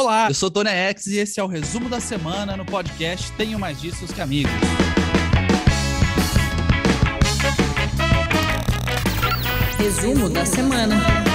Olá, eu sou Tony X e esse é o resumo da semana no podcast Tenho Mais Disso que Amigos. Resumo da semana.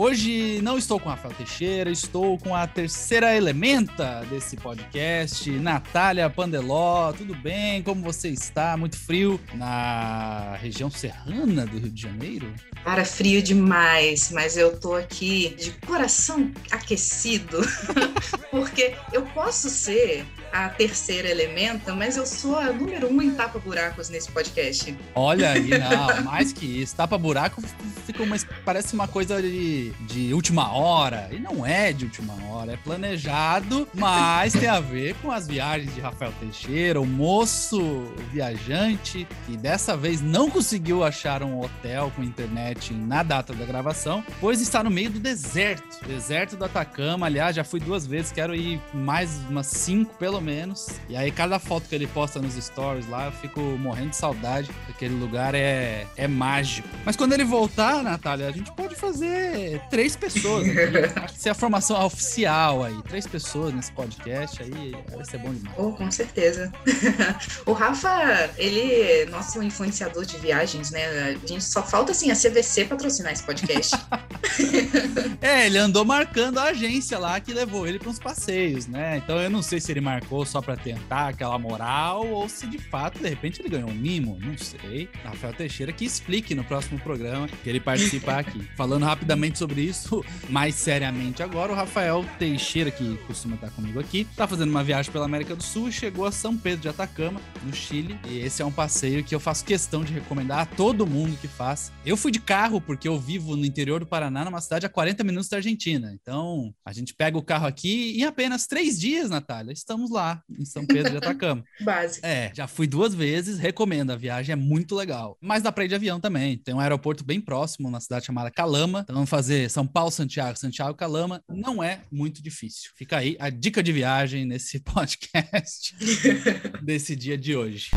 Hoje não estou com Rafael Teixeira, estou com a terceira elementa desse podcast, Natália Pandeló. Tudo bem? Como você está? Muito frio na região serrana do Rio de Janeiro? Cara, frio demais, mas eu tô aqui de coração aquecido, porque eu posso ser a terceira elementa, mas eu sou a número um em tapa-buracos nesse podcast. Olha aí, não, mais que isso. Tapa-buraco fica uma, parece uma coisa de, de última hora. E não é de última hora, é planejado, mas tem a ver com as viagens de Rafael Teixeira, o moço viajante, que dessa vez não conseguiu achar um hotel com internet na data da gravação, pois está no meio do deserto. Deserto do Atacama. Aliás, já fui duas vezes, quero ir mais umas cinco, pelo menos. E aí, cada foto que ele posta nos stories lá, eu fico morrendo de saudade. Aquele lugar é, é mágico. Mas quando ele voltar, Natália, a gente pode fazer três pessoas. Acho que se a formação oficial aí, três pessoas nesse podcast aí, vai ser bom demais. Oh, com certeza. o Rafa, ele é nosso influenciador de viagens, né? A gente só falta assim a CVC patrocinar esse podcast. é, ele andou marcando a agência lá que levou ele para uns passeios, né? Então eu não sei se ele marcou só para tentar aquela moral ou se de fato, de repente, ele ganhou um mimo, não sei. Rafael Teixeira que explique no próximo programa que ele participa aqui. Falando rapidamente sobre isso, mais seriamente agora, o Rafael Teixeira, que costuma estar comigo aqui, tá fazendo uma viagem pela América do Sul e chegou a São Pedro de Atacama, no Chile. E esse é um passeio que eu faço questão de recomendar a todo mundo que faz. Eu fui de carro porque eu vivo no interior do Paraná, numa cidade a 40 minutos da Argentina. Então, a gente pega o carro aqui e em apenas três dias, Natália, estamos lá em São Pedro de Atacama. Básico. É, já fui duas vezes, recomendo. A viagem é muito legal. Mas dá pra ir de avião também. Tem um aeroporto bem próximo, na cidade chamada Calama. Então vamos fazer São Paulo, Santiago, Santiago, Calama. Não é muito difícil. Fica aí a dica de viagem nesse podcast desse dia de hoje.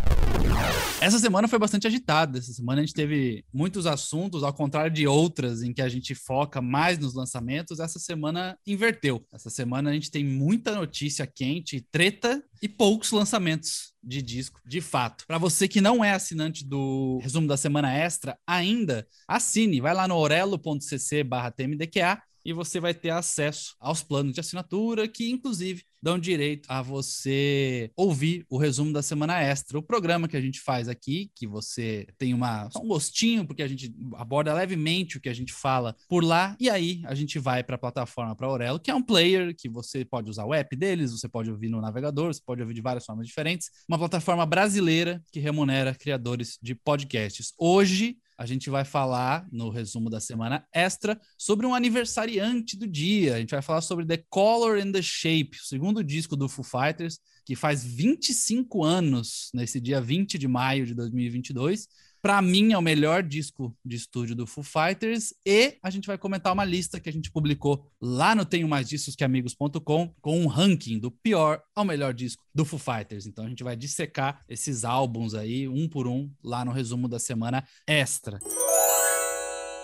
Essa semana foi bastante agitada. Essa semana a gente teve muitos assuntos, ao contrário de outras em que a gente foca mais nos lançamentos. Essa semana inverteu. Essa semana a gente tem muita notícia quente, treta e poucos lançamentos de disco, de fato. Para você que não é assinante do resumo da semana extra ainda, assine, vai lá no orelo.cc/tmdqa e você vai ter acesso aos planos de assinatura que inclusive dão direito a você ouvir o resumo da semana extra, o programa que a gente faz aqui, que você tem uma, um gostinho, porque a gente aborda levemente o que a gente fala por lá, e aí a gente vai para a plataforma para Aurelo, que é um player que você pode usar o app deles, você pode ouvir no navegador, você pode ouvir de várias formas diferentes, uma plataforma brasileira que remunera criadores de podcasts. Hoje a gente vai falar no resumo da semana extra sobre um aniversariante do dia. A gente vai falar sobre The Color and the Shape, o segundo disco do Foo Fighters, que faz 25 anos, nesse dia 20 de maio de 2022. Para mim, é o melhor disco de estúdio do Foo Fighters. E a gente vai comentar uma lista que a gente publicou lá no Tenho Mais Discos Que Amigos.com com um ranking do pior ao melhor disco do Foo Fighters. Então a gente vai dissecar esses álbuns aí, um por um, lá no resumo da semana extra.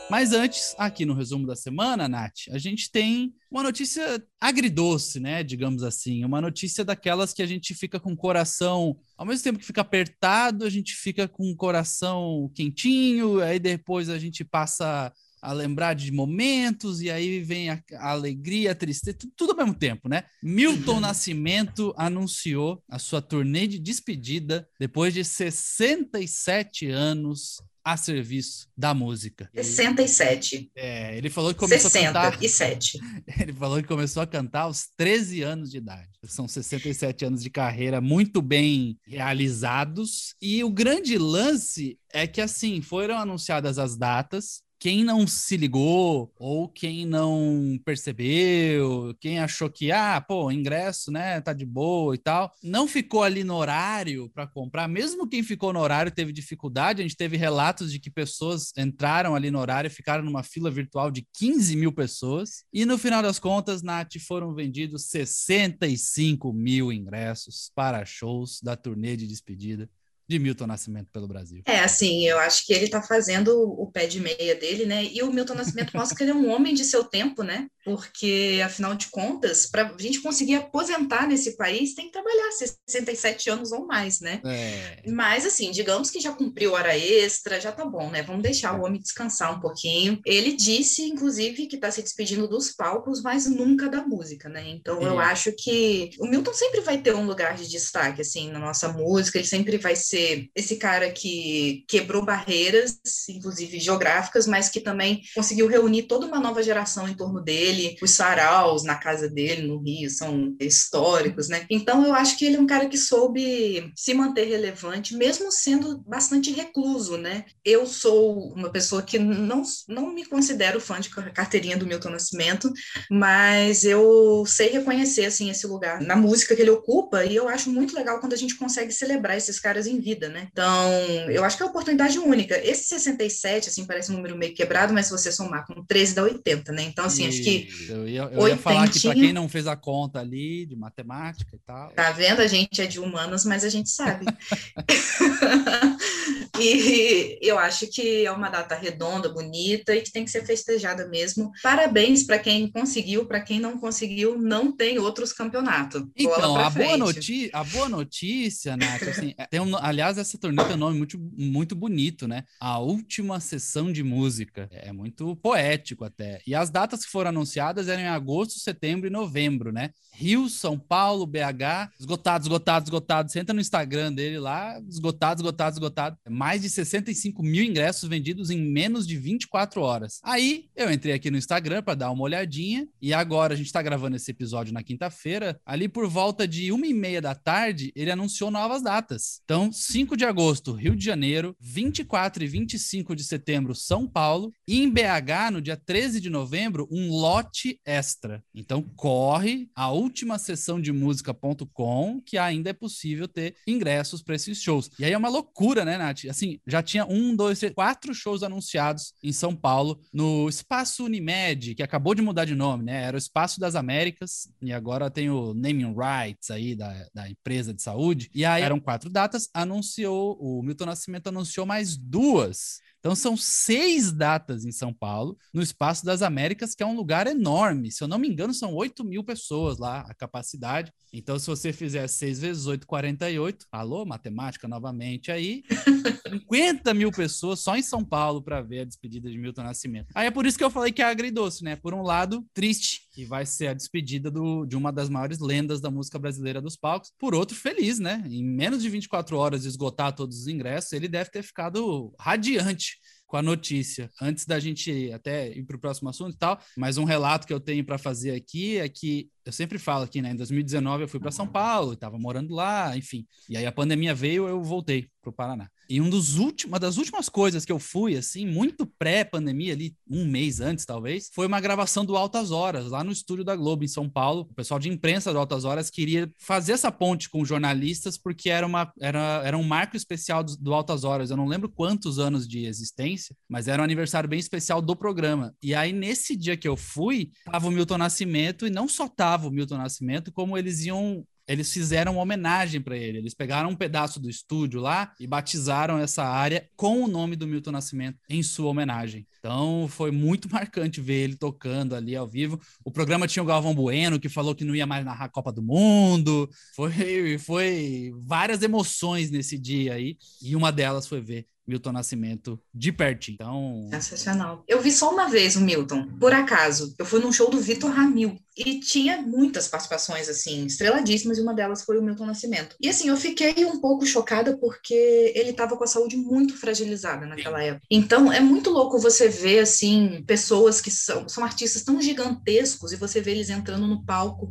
Mas antes, aqui no resumo da semana, Nath, a gente tem uma notícia agridoce, né? Digamos assim. Uma notícia daquelas que a gente fica com o coração, ao mesmo tempo que fica apertado, a gente fica com o coração quentinho, aí depois a gente passa a lembrar de momentos, e aí vem a, a alegria, a tristeza, tudo, tudo, ao mesmo tempo, né? Milton Nascimento anunciou a sua turnê de despedida depois de 67 anos a serviço da música. 67. É, ele falou que começou 67. a cantar. Ele falou que começou a cantar aos 13 anos de idade. São 67 anos de carreira muito bem realizados. E o grande lance é que, assim, foram anunciadas as datas, quem não se ligou ou quem não percebeu, quem achou que ah, pô, ingresso, né, tá de boa e tal, não ficou ali no horário para comprar, mesmo quem ficou no horário teve dificuldade, a gente teve relatos de que pessoas entraram ali no horário e ficaram numa fila virtual de 15 mil pessoas, e no final das contas, Nath, foram vendidos 65 mil ingressos para shows da turnê de despedida de Milton Nascimento pelo Brasil. É, assim, eu acho que ele está fazendo o pé de meia dele, né? E o Milton Nascimento mostra que ele é um homem de seu tempo, né? Porque afinal de contas, para a gente conseguir aposentar nesse país, tem que trabalhar 67 anos ou mais, né? É. Mas assim, digamos que já cumpriu hora extra, já tá bom, né? Vamos deixar o homem descansar um pouquinho. Ele disse, inclusive, que está se despedindo dos palcos, mas nunca da música, né? Então é. eu acho que o Milton sempre vai ter um lugar de destaque, assim, na nossa música, ele sempre vai ser esse cara que quebrou barreiras, inclusive geográficas, mas que também conseguiu reunir toda uma nova geração em torno dele. Os saraus na casa dele, no Rio, são históricos, né? Então eu acho que ele é um cara que soube se manter relevante, mesmo sendo bastante recluso, né? Eu sou uma pessoa que não, não me considero fã de carteirinha do Milton Nascimento, mas eu sei reconhecer, assim, esse lugar na música que ele ocupa e eu acho muito legal quando a gente consegue celebrar esses caras em vida, né? Então, eu acho que é uma oportunidade única. Esse 67, assim, parece um número meio quebrado, mas se você somar com 13 dá 80, né? Então, assim, acho que. Eu ia, eu ia falar que para quem não fez a conta ali de matemática e tal. Tá vendo? A gente é de humanos, mas a gente sabe. e eu acho que é uma data redonda, bonita e que tem que ser festejada mesmo. Parabéns para quem conseguiu, para quem não conseguiu, não tem outros campeonatos. Então, a boa, notícia, a boa notícia, Nath, assim, é, tem um, aliás, essa turnê tem um nome muito, muito bonito, né? A última sessão de música. É muito poético até. E as datas que foram anunciadas eram em agosto, setembro e novembro, né? Rio, São Paulo, BH, esgotado, esgotado, esgotado. Você entra no Instagram dele lá, esgotado, esgotado, esgotado. Mais de 65 mil ingressos vendidos em menos de 24 horas. Aí eu entrei aqui no Instagram para dar uma olhadinha e agora a gente está gravando esse episódio na quinta-feira. Ali por volta de uma e meia da tarde, ele anunciou novas datas. Então, 5 de agosto, Rio de Janeiro, 24 e 25 de setembro, São Paulo e em BH, no dia 13 de novembro, um lote extra. Então, corre a última sessão de música.com que ainda é possível ter ingressos para esses shows. E aí é uma loucura, né, Nath? Assim, já tinha um, dois, três, quatro shows anunciados em São Paulo, no Espaço Unimed, que acabou de mudar de nome, né? Era o Espaço das Américas, e agora tem o Naming Rights aí da, da empresa de saúde. E aí eram quatro datas, anunciou, o Milton Nascimento anunciou mais duas então são seis datas em São Paulo, no Espaço das Américas, que é um lugar enorme. Se eu não me engano, são 8 mil pessoas lá, a capacidade. Então, se você fizer 6 vezes 8, 48, alô, matemática novamente aí, 50 mil pessoas só em São Paulo para ver a despedida de Milton Nascimento. Aí é por isso que eu falei que é agridoce, né? Por um lado, triste, que vai ser a despedida do, de uma das maiores lendas da música brasileira dos palcos. Por outro, feliz, né? Em menos de 24 horas de esgotar todos os ingressos, ele deve ter ficado radiante com a notícia. Antes da gente até ir para o próximo assunto e tal, mas um relato que eu tenho para fazer aqui é que eu sempre falo aqui, né? Em 2019 eu fui para São Paulo, estava morando lá, enfim. E aí a pandemia veio, eu voltei para o Paraná. E um dos últimos, uma das últimas coisas que eu fui, assim, muito pré-pandemia, ali, um mês antes, talvez, foi uma gravação do Altas Horas, lá no estúdio da Globo, em São Paulo. O pessoal de imprensa do Altas Horas queria fazer essa ponte com jornalistas, porque era, uma, era, era um marco especial do, do Altas Horas. Eu não lembro quantos anos de existência, mas era um aniversário bem especial do programa. E aí, nesse dia que eu fui, tava o Milton Nascimento, e não só tava o Milton Nascimento, como eles iam eles fizeram uma homenagem para ele. Eles pegaram um pedaço do estúdio lá e batizaram essa área com o nome do Milton Nascimento em sua homenagem. Então foi muito marcante ver ele tocando ali ao vivo. O programa tinha o Galvão Bueno que falou que não ia mais narrar a Copa do Mundo. Foi, foi várias emoções nesse dia aí e uma delas foi ver Milton Nascimento de pertinho. Então. Sensacional. Eu vi só uma vez o Milton, por acaso. Eu fui num show do Vitor Ramil e tinha muitas participações, assim, estreladíssimas, e uma delas foi o Milton Nascimento. E, assim, eu fiquei um pouco chocada porque ele estava com a saúde muito fragilizada naquela época. Então, é muito louco você ver, assim, pessoas que são, são artistas tão gigantescos e você vê eles entrando no palco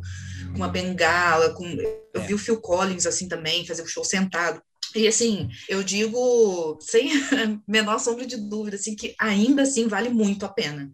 com uma bengala, com... Eu vi o Phil Collins, assim, também, fazer o show sentado. E assim, eu digo sem menor sombra de dúvida, assim, que ainda assim vale muito a pena,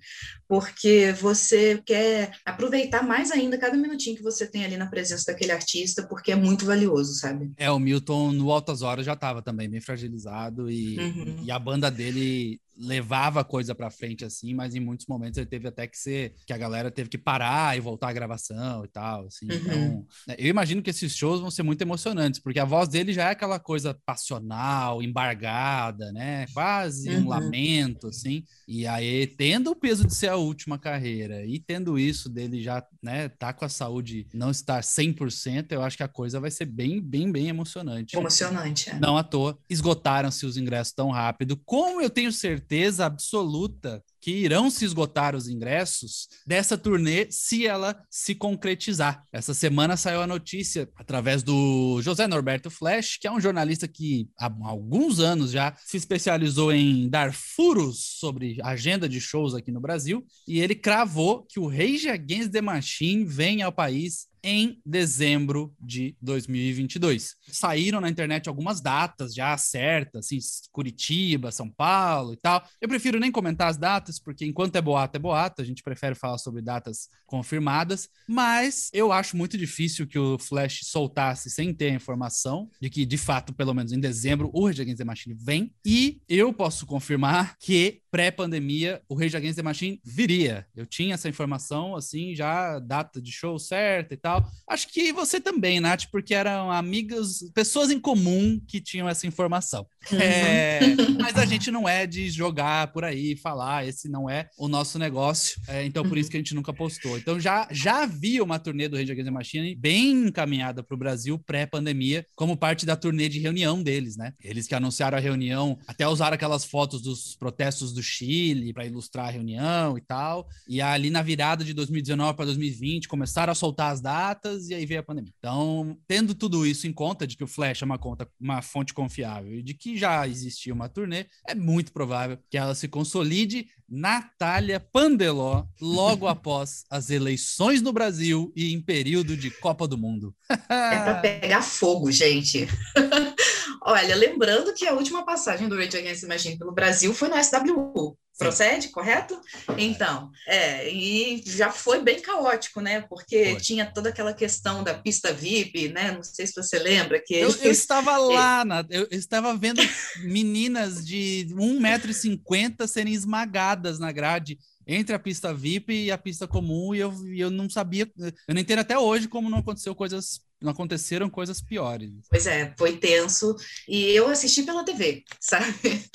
porque você quer aproveitar mais ainda cada minutinho que você tem ali na presença daquele artista, porque é muito valioso, sabe? É, o Milton no Altas Horas já estava também bem fragilizado e, uhum. e a banda dele levava a coisa para frente assim, mas em muitos momentos ele teve até que ser que a galera teve que parar e voltar a gravação e tal, assim. Uhum. Então, né, eu imagino que esses shows vão ser muito emocionantes, porque a voz dele já é aquela coisa passional, embargada, né? Quase uhum. um lamento assim. E aí tendo o peso de ser a última carreira e tendo isso dele já, né, tá com a saúde não estar 100%, eu acho que a coisa vai ser bem, bem, bem emocionante. Emocionante, é. Não à toa esgotaram-se os ingressos tão rápido. Como eu tenho certeza absoluta que irão se esgotar os ingressos dessa turnê se ela se concretizar. Essa semana saiu a notícia através do José Norberto Flash, que é um jornalista que há alguns anos já se especializou em dar furos sobre agenda de shows aqui no Brasil, e ele cravou que o Rage Against the Machine vem ao país em dezembro de 2022. Saíram na internet algumas datas já certas, assim, Curitiba, São Paulo e tal. Eu prefiro nem comentar as datas, porque enquanto é boato, é boato, a gente prefere falar sobre datas confirmadas, mas eu acho muito difícil que o Flash soltasse sem ter a informação de que, de fato, pelo menos em dezembro, o Rage Against the Machine vem, e eu posso confirmar que pré-pandemia o Rage Against the Machine viria. Eu tinha essa informação, assim, já data de show certa e tal. Acho que você também, Nath, porque eram amigas, pessoas em comum que tinham essa informação. Uhum. É, mas a gente não é de jogar por aí, falar, esse não é o nosso negócio. É, então, por isso que a gente nunca postou. Então, já, já havia uma turnê do Rage Against the Machine bem encaminhada para o Brasil pré-pandemia, como parte da turnê de reunião deles, né? Eles que anunciaram a reunião, até usaram aquelas fotos dos protestos do Chile para ilustrar a reunião e tal. E ali na virada de 2019 para 2020, começaram a soltar as datas datas e aí veio a pandemia. Então, tendo tudo isso em conta, de que o Flash é uma conta, uma fonte confiável e de que já existia uma turnê, é muito provável que ela se consolide Natália Pandeló logo após as eleições no Brasil e em período de Copa do Mundo. é para pegar fogo, gente. Olha, lembrando que a última passagem do Rage Against the Machine pelo Brasil foi no SWU. Procede, correto? Então, é, e já foi bem caótico, né? Porque foi. tinha toda aquela questão da pista VIP, né? Não sei se você lembra que. Eu, eu estava lá, na, eu estava vendo meninas de 1,50m serem esmagadas na grade entre a pista VIP e a pista comum, e eu, eu não sabia, eu não entendo até hoje como não aconteceu coisas não aconteceram coisas piores. Pois é, foi tenso. E eu assisti pela TV, sabe?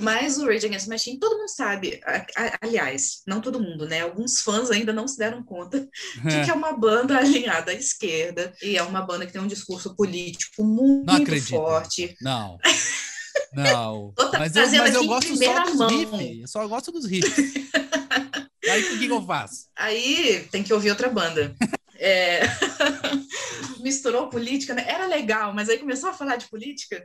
Mas o Rage Against the Machine, todo mundo sabe. Aliás, não todo mundo, né? Alguns fãs ainda não se deram conta de é. que é uma banda alinhada à esquerda e é uma banda que tem um discurso político muito forte. Não. Não. mas eu, mas eu gosto só dos riffs. Eu só gosto dos riffs. Aí o que, que eu faço? Aí tem que ouvir outra banda. É... Misturou política, né? Era legal, mas aí começou a falar de política.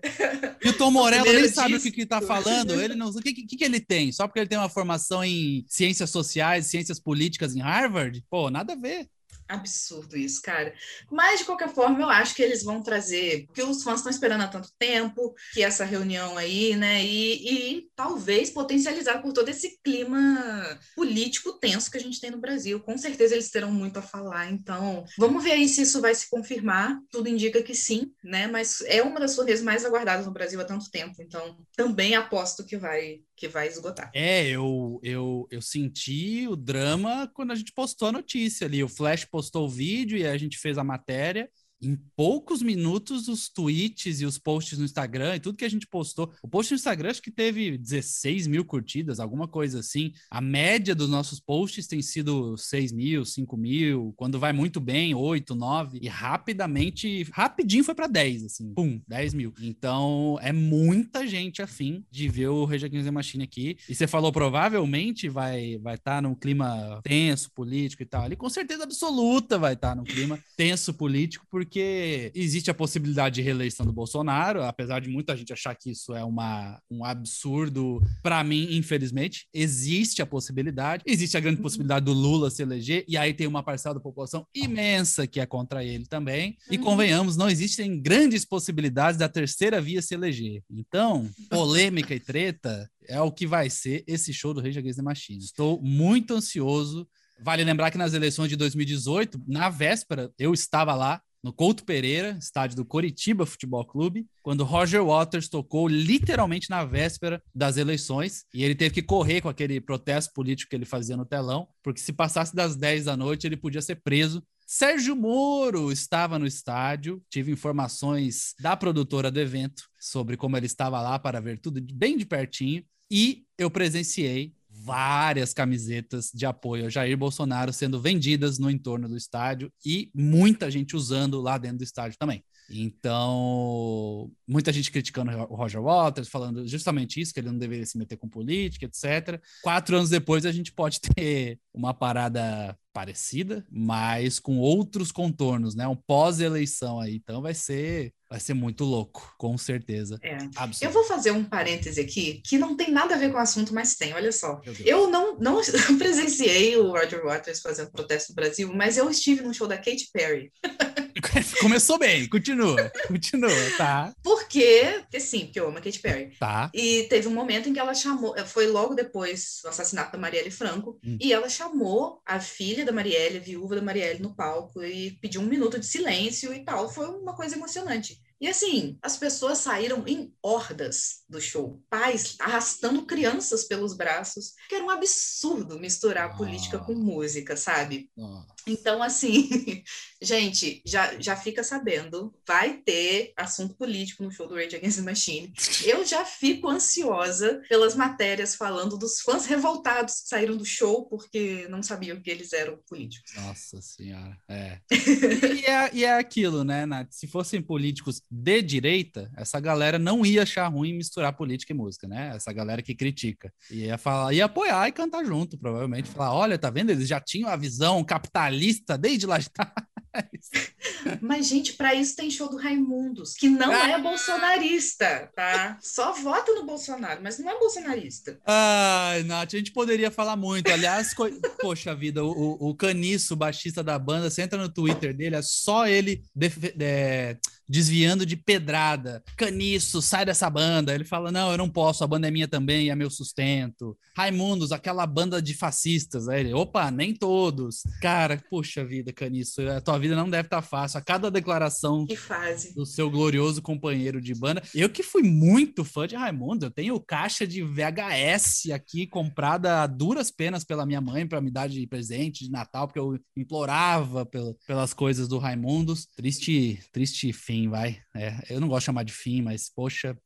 E o Tom Morello nem sabe o que, que tá falando. Ele não, o que, que, que ele tem? Só porque ele tem uma formação em ciências sociais, ciências políticas em Harvard? Pô, nada a ver absurdo isso, cara. Mas, de qualquer forma, eu acho que eles vão trazer, porque os fãs estão esperando há tanto tempo, que essa reunião aí, né, e, e talvez potencializar por todo esse clima político tenso que a gente tem no Brasil. Com certeza eles terão muito a falar, então vamos ver aí se isso vai se confirmar. Tudo indica que sim, né, mas é uma das turnês mais aguardadas no Brasil há tanto tempo, então também aposto que vai que vai esgotar. É, eu, eu, eu senti o drama quando a gente postou a notícia ali. O Flash postou o vídeo e a gente fez a matéria em poucos minutos os tweets e os posts no Instagram e tudo que a gente postou. O post no Instagram acho que teve 16 mil curtidas, alguma coisa assim. A média dos nossos posts tem sido 6 mil, 5 mil. Quando vai muito bem, 8, 9. E rapidamente, rapidinho foi para 10, assim. Pum, 10 mil. Então é muita gente afim de ver o Rage Against Machine aqui. E você falou provavelmente vai vai estar tá num clima tenso, político e tal. Ali com certeza absoluta vai estar tá num clima tenso político, porque porque existe a possibilidade de reeleição do Bolsonaro, apesar de muita gente achar que isso é uma, um absurdo. Para mim, infelizmente, existe a possibilidade. Existe a grande possibilidade do Lula se eleger, e aí tem uma parcela da população imensa que é contra ele também. E uhum. convenhamos, não existem grandes possibilidades da terceira via se eleger. Então, polêmica e treta é o que vai ser esse show do Rage Against the Machine. Estou muito ansioso. Vale lembrar que nas eleições de 2018, na véspera, eu estava lá no Couto Pereira, estádio do Coritiba Futebol Clube, quando Roger Waters tocou literalmente na véspera das eleições e ele teve que correr com aquele protesto político que ele fazia no telão, porque se passasse das 10 da noite ele podia ser preso Sérgio Moro estava no estádio. Tive informações da produtora do evento sobre como ele estava lá para ver tudo bem de pertinho. E eu presenciei várias camisetas de apoio a Jair Bolsonaro sendo vendidas no entorno do estádio e muita gente usando lá dentro do estádio também. Então, muita gente criticando o Roger Waters, falando justamente isso, que ele não deveria se meter com política, etc. Quatro anos depois, a gente pode ter uma parada parecida, mas com outros contornos, né? Um pós-eleição aí. Então vai ser vai ser muito louco, com certeza. É. Eu vou fazer um parêntese aqui que não tem nada a ver com o assunto, mas tem, olha só. Eu não, não presenciei o Roger Waters fazendo protesto no Brasil, mas eu estive no show da Katy Perry. Começou bem, continua, continua, tá? Porque, porque sim, porque eu amo a Katy Perry. Tá. E teve um momento em que ela chamou, foi logo depois do assassinato da Marielle Franco, hum. e ela chamou a filha da Marielle, a viúva da Marielle, no palco e pediu um minuto de silêncio e tal. Foi uma coisa emocionante. E assim, as pessoas saíram em hordas do show, pais arrastando crianças pelos braços, que era um absurdo misturar ah. política com música, sabe? Ah. Então, assim, gente, já, já fica sabendo, vai ter assunto político no show do Rage Against the Machine. Eu já fico ansiosa pelas matérias falando dos fãs revoltados que saíram do show porque não sabiam que eles eram políticos. Nossa Senhora, é. e, é e é aquilo, né, Nath? Se fossem políticos de direita, essa galera não ia achar ruim misturar política e música, né? Essa galera que critica. Ia falar, ia apoiar e cantar junto, provavelmente. Falar, olha, tá vendo? Eles já tinham a visão capitalista desde lá de trás. Mas, gente, para isso tem show do Raimundos, que não é bolsonarista, tá? Só vota no Bolsonaro, mas não é bolsonarista. Ai, Nath, a gente poderia falar muito. Aliás, co... poxa vida, o, o Caniço, baixista da banda, você entra no Twitter dele, é só ele def... é desviando de pedrada. Caniço, sai dessa banda. Ele fala: Não, eu não posso, a banda é minha também, é meu sustento. Raimundos, aquela banda de fascistas. Aí ele: Opa, nem todos. Cara, puxa vida, Caniço, a tua vida não deve estar tá fácil. A cada declaração do seu glorioso companheiro de banda. Eu que fui muito fã de Raimundo, eu tenho caixa de VHS aqui comprada a duras penas pela minha mãe para me dar de presente de Natal, porque eu implorava pelas coisas do Raimundos. Triste, triste fim fim, vai. É, eu não gosto de chamar de fim, mas, poxa,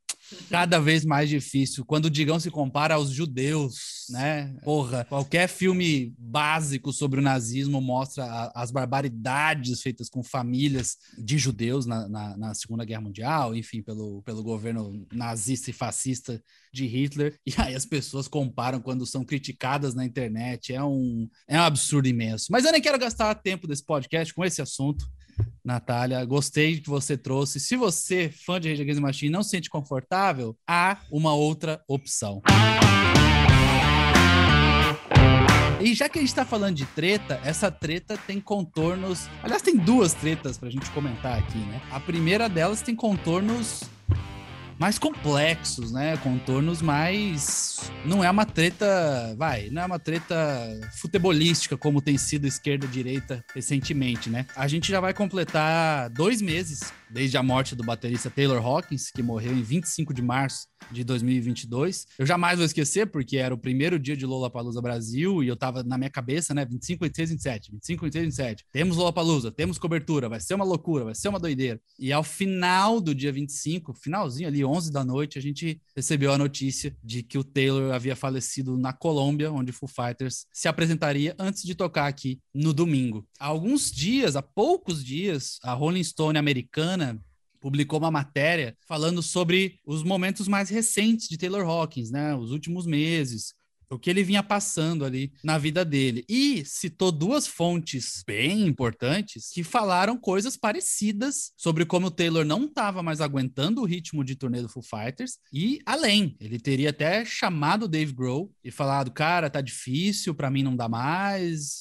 cada vez mais difícil. Quando o Digão se compara aos judeus, né? Porra, qualquer filme básico sobre o nazismo mostra a, as barbaridades feitas com famílias de judeus na, na, na, Segunda Guerra Mundial, enfim, pelo, pelo governo nazista e fascista de Hitler. E aí as pessoas comparam quando são criticadas na internet. É um, é um absurdo imenso. Mas eu nem quero gastar tempo desse podcast com esse assunto. Natália, gostei que você trouxe. Se você, fã de Rage Against the Machine, não se sente confortável, há uma outra opção. E já que a gente tá falando de treta, essa treta tem contornos. Aliás, tem duas tretas pra gente comentar aqui, né? A primeira delas tem contornos mais complexos, né? Contornos mais. Não é uma treta, vai, não é uma treta futebolística como tem sido esquerda-direita recentemente, né? A gente já vai completar dois meses desde a morte do baterista Taylor Hawkins, que morreu em 25 de março de 2022. Eu jamais vou esquecer, porque era o primeiro dia de Lollapalooza Brasil e eu tava na minha cabeça, né? 25, 26, 27, 25, 26, 27. Temos Lollapalooza, temos cobertura, vai ser uma loucura, vai ser uma doideira. E ao final do dia 25, finalzinho ali, 11 da noite, a gente recebeu a notícia de que o Taylor havia falecido na Colômbia, onde Foo Fighters se apresentaria antes de tocar aqui no domingo. Há alguns dias, há poucos dias, a Rolling Stone americana publicou uma matéria falando sobre os momentos mais recentes de Taylor Hawkins, né? Os últimos meses, o que ele vinha passando ali na vida dele. E citou duas fontes bem importantes que falaram coisas parecidas sobre como o Taylor não estava mais aguentando o ritmo de turnê do Foo Fighters e além, ele teria até chamado o Dave Grohl e falado: "Cara, tá difícil, para mim não dá mais,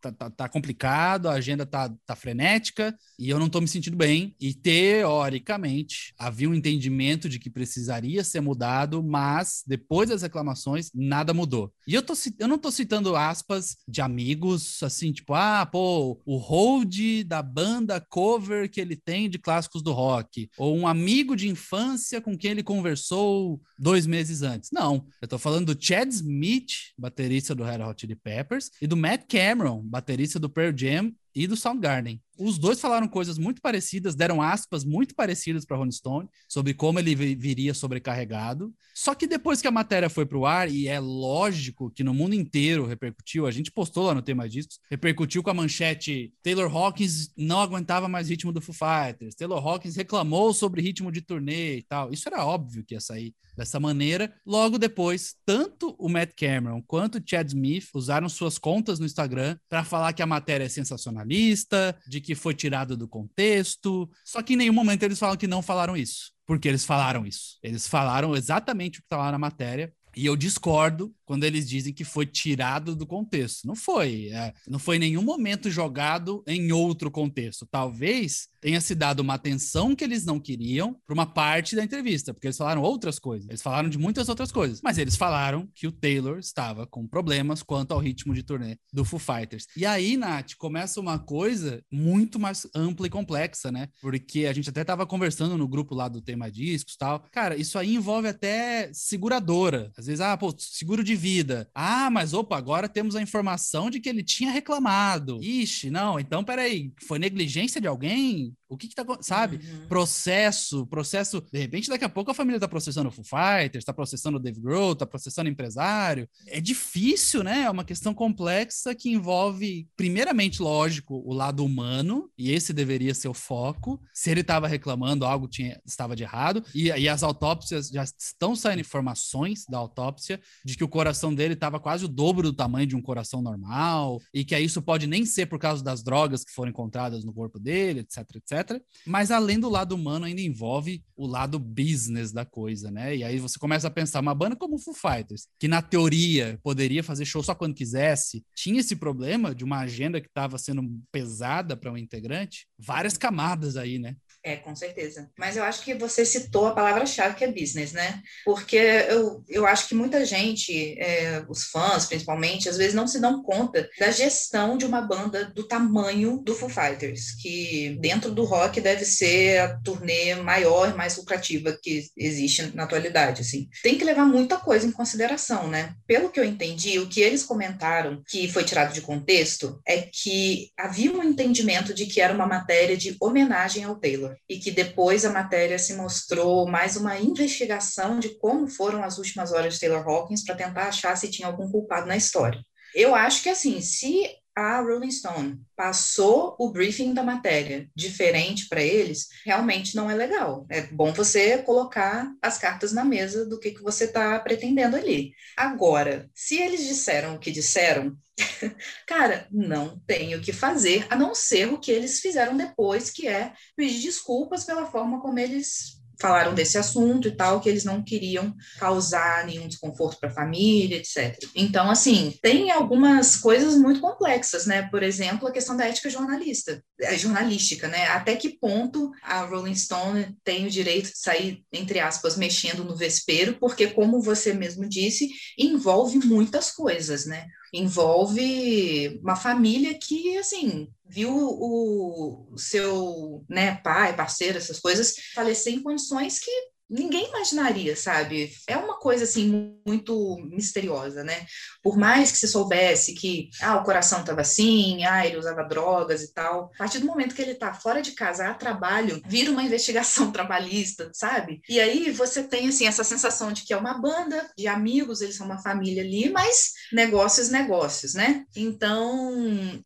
tá, tá, tá, complicado, a agenda tá, tá frenética e eu não tô me sentindo bem". E teoricamente, havia um entendimento de que precisaria ser mudado, mas depois das reclamações, nada mudou mudou. E eu, tô, eu não tô citando aspas de amigos, assim, tipo, ah, pô, o hold da banda cover que ele tem de clássicos do rock, ou um amigo de infância com quem ele conversou dois meses antes. Não, eu tô falando do Chad Smith, baterista do Red Hot Chili Peppers, e do Matt Cameron, baterista do Pearl Jam e do Soundgarden. Os dois falaram coisas muito parecidas, deram aspas muito parecidas para Rolling Stone sobre como ele viria sobrecarregado. Só que depois que a matéria foi para o ar, e é lógico que no mundo inteiro repercutiu, a gente postou lá no tema discos, repercutiu com a manchete Taylor Hawkins não aguentava mais ritmo do Foo Fighters, Taylor Hawkins reclamou sobre ritmo de turnê e tal. Isso era óbvio que ia sair dessa maneira. Logo depois, tanto o Matt Cameron quanto o Chad Smith usaram suas contas no Instagram para falar que a matéria é sensacionalista, de que foi tirado do contexto. Só que em nenhum momento eles falam que não falaram isso. Porque eles falaram isso. Eles falaram exatamente o que estava lá na matéria. E eu discordo quando eles dizem que foi tirado do contexto. Não foi. É, não foi em nenhum momento jogado em outro contexto. Talvez tenha se dado uma atenção que eles não queriam para uma parte da entrevista, porque eles falaram outras coisas. Eles falaram de muitas outras coisas. Mas eles falaram que o Taylor estava com problemas quanto ao ritmo de turnê do Foo Fighters. E aí, Nath, começa uma coisa muito mais ampla e complexa, né? Porque a gente até estava conversando no grupo lá do tema discos tal. Cara, isso aí envolve até seguradora. Às vezes, ah, pô, seguro de de vida. Ah, mas opa, agora temos a informação de que ele tinha reclamado. Ixi, não, então peraí, foi negligência de alguém? O que que tá, sabe? Uhum. Processo, processo. De repente, daqui a pouco a família tá processando o Foo Fighters, tá processando o Dave Grohl, tá processando o empresário. É difícil, né? É uma questão complexa que envolve, primeiramente, lógico, o lado humano, e esse deveria ser o foco. Se ele estava reclamando, algo tinha, estava de errado. E, e as autópsias já estão saindo informações da autópsia de que o coração dele estava quase o dobro do tamanho de um coração normal, e que isso pode nem ser por causa das drogas que foram encontradas no corpo dele, etc, etc. Mas além do lado humano, ainda envolve o lado business da coisa, né? E aí você começa a pensar, uma banda como o Foo Fighters, que na teoria poderia fazer show só quando quisesse, tinha esse problema de uma agenda que estava sendo pesada para um integrante, várias camadas aí, né? É, com certeza. Mas eu acho que você citou a palavra-chave que é business, né? Porque eu, eu acho que muita gente, é, os fãs principalmente, às vezes não se dão conta da gestão de uma banda do tamanho do Foo Fighters, que dentro do rock deve ser a turnê maior e mais lucrativa que existe na atualidade, assim. Tem que levar muita coisa em consideração, né? Pelo que eu entendi, o que eles comentaram que foi tirado de contexto é que havia um entendimento de que era uma matéria de homenagem ao Taylor e que depois a matéria se mostrou mais uma investigação de como foram as últimas horas de Taylor Hawkins para tentar achar se tinha algum culpado na história. Eu acho que assim, se a Rolling Stone passou o briefing da matéria diferente para eles, realmente não é legal. É bom você colocar as cartas na mesa do que, que você está pretendendo ali. Agora, se eles disseram o que disseram, cara, não tem o que fazer, a não ser o que eles fizeram depois, que é pedir desculpas pela forma como eles falaram desse assunto e tal, que eles não queriam causar nenhum desconforto para a família, etc. Então, assim, tem algumas coisas muito complexas, né? Por exemplo, a questão da ética jornalista, é, jornalística, né? Até que ponto a Rolling Stone tem o direito de sair, entre aspas, mexendo no vespeiro, porque, como você mesmo disse, envolve muitas coisas, né? Envolve uma família que, assim, viu o, seu né, pai, parceiro, essas coisas, falecer em condições que ninguém imaginaria, sabe? É uma coisa assim muito misteriosa, né? Por mais que se soubesse que ah, o coração estava assim, ah, ele usava drogas e tal, a partir do momento que ele está fora de casa a trabalho, vira uma investigação trabalhista, sabe? E aí você tem assim essa sensação de que é uma banda de amigos, eles são uma família ali, mas negócios, negócios, né? Então,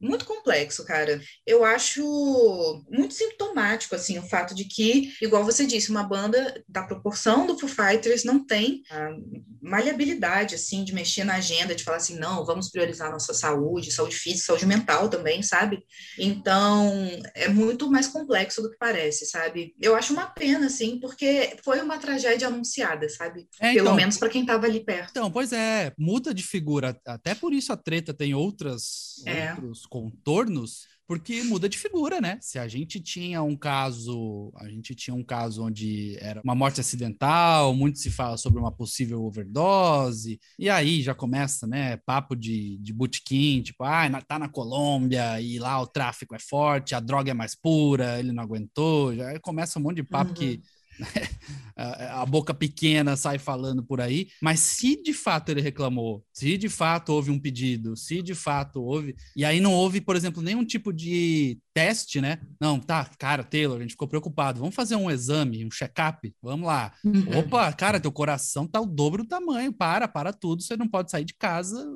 muito complexo, cara. Eu acho muito sintomático assim o fato de que, igual você disse, uma banda da proporção do Foo Fighters não tem a maleabilidade, assim, de mexer na agenda, de falar assim, não, vamos priorizar nossa saúde, saúde física, saúde mental também, sabe? Então, é muito mais complexo do que parece, sabe? Eu acho uma pena, assim, porque foi uma tragédia anunciada, sabe? É, Pelo então, menos para quem estava ali perto. Então, pois é, muda de figura, até por isso a treta tem outras, é. outros contornos, porque muda de figura, né? Se a gente tinha um caso, a gente tinha um caso onde era uma morte acidental, muito se fala sobre uma possível overdose, e aí já começa, né, papo de, de botequim, tipo, ah, tá na Colômbia e lá o tráfico é forte, a droga é mais pura, ele não aguentou, já começa um monte de papo uhum. que a, boca pequena sai falando por aí, mas se de fato ele reclamou, se de fato houve um pedido, se de fato houve, e aí não houve, por exemplo, nenhum tipo de teste, né? Não, tá, cara, Taylor, a gente ficou preocupado, vamos fazer um exame, um check-up, vamos lá. Uhum. Opa, cara, teu coração tá o dobro do tamanho, para, para tudo, você não pode sair de casa,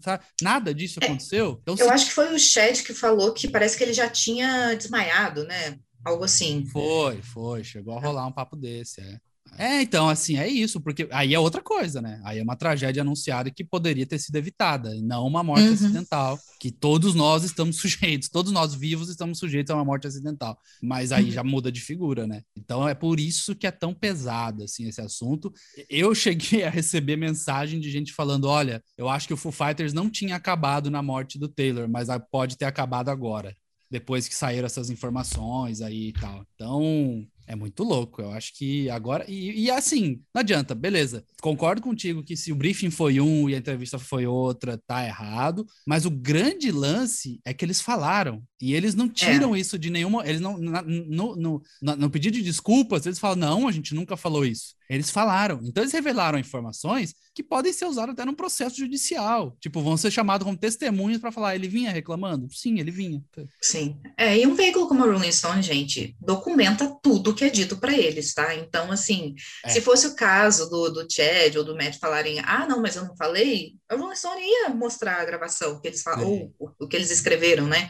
sabe? nada disso é, aconteceu. Então, eu se... acho que foi o Chad que falou que parece que ele já tinha desmaiado, né? Algo assim. Foi, foi. Chegou a rolar um papo desse, é. É, então, assim, é isso, porque aí é outra coisa, né? Aí é uma tragédia anunciada que poderia ter sido evitada, e não uma morte uhum. acidental, que todos nós estamos sujeitos, todos nós vivos estamos sujeitos a uma morte acidental. Mas aí uhum. já muda de figura, né? Então é por isso que é tão pesado, assim, esse assunto. Eu cheguei a receber mensagem de gente falando: olha, eu acho que o Foo Fighters não tinha acabado na morte do Taylor, mas pode ter acabado agora depois que saíram essas informações aí e tal. Então, é muito louco. Eu acho que agora. E, e, assim, não adianta, beleza. Concordo contigo que se o briefing foi um e a entrevista foi outra, tá errado. Mas o grande lance é que eles falaram. E eles não tiram é. isso de nenhuma. Eles não. Na, no, no, no, pedido de desculpas, eles falam: não, a gente nunca falou isso. Eles falaram. Então, eles revelaram informações que podem ser usadas até num processo judicial. Tipo, vão ser chamados como testemunhas para falar: ele vinha reclamando? Sim, ele vinha. Sim. É, e um veículo como a Rolling Stone, gente, documenta tudo que é dito para eles, tá? Então, assim, é. se fosse o caso do, do Chad ou do Matt falarem: ah, não, mas eu não falei, a Rolling Stone ia mostrar a gravação que eles falam, ou o que eles escreveram, né?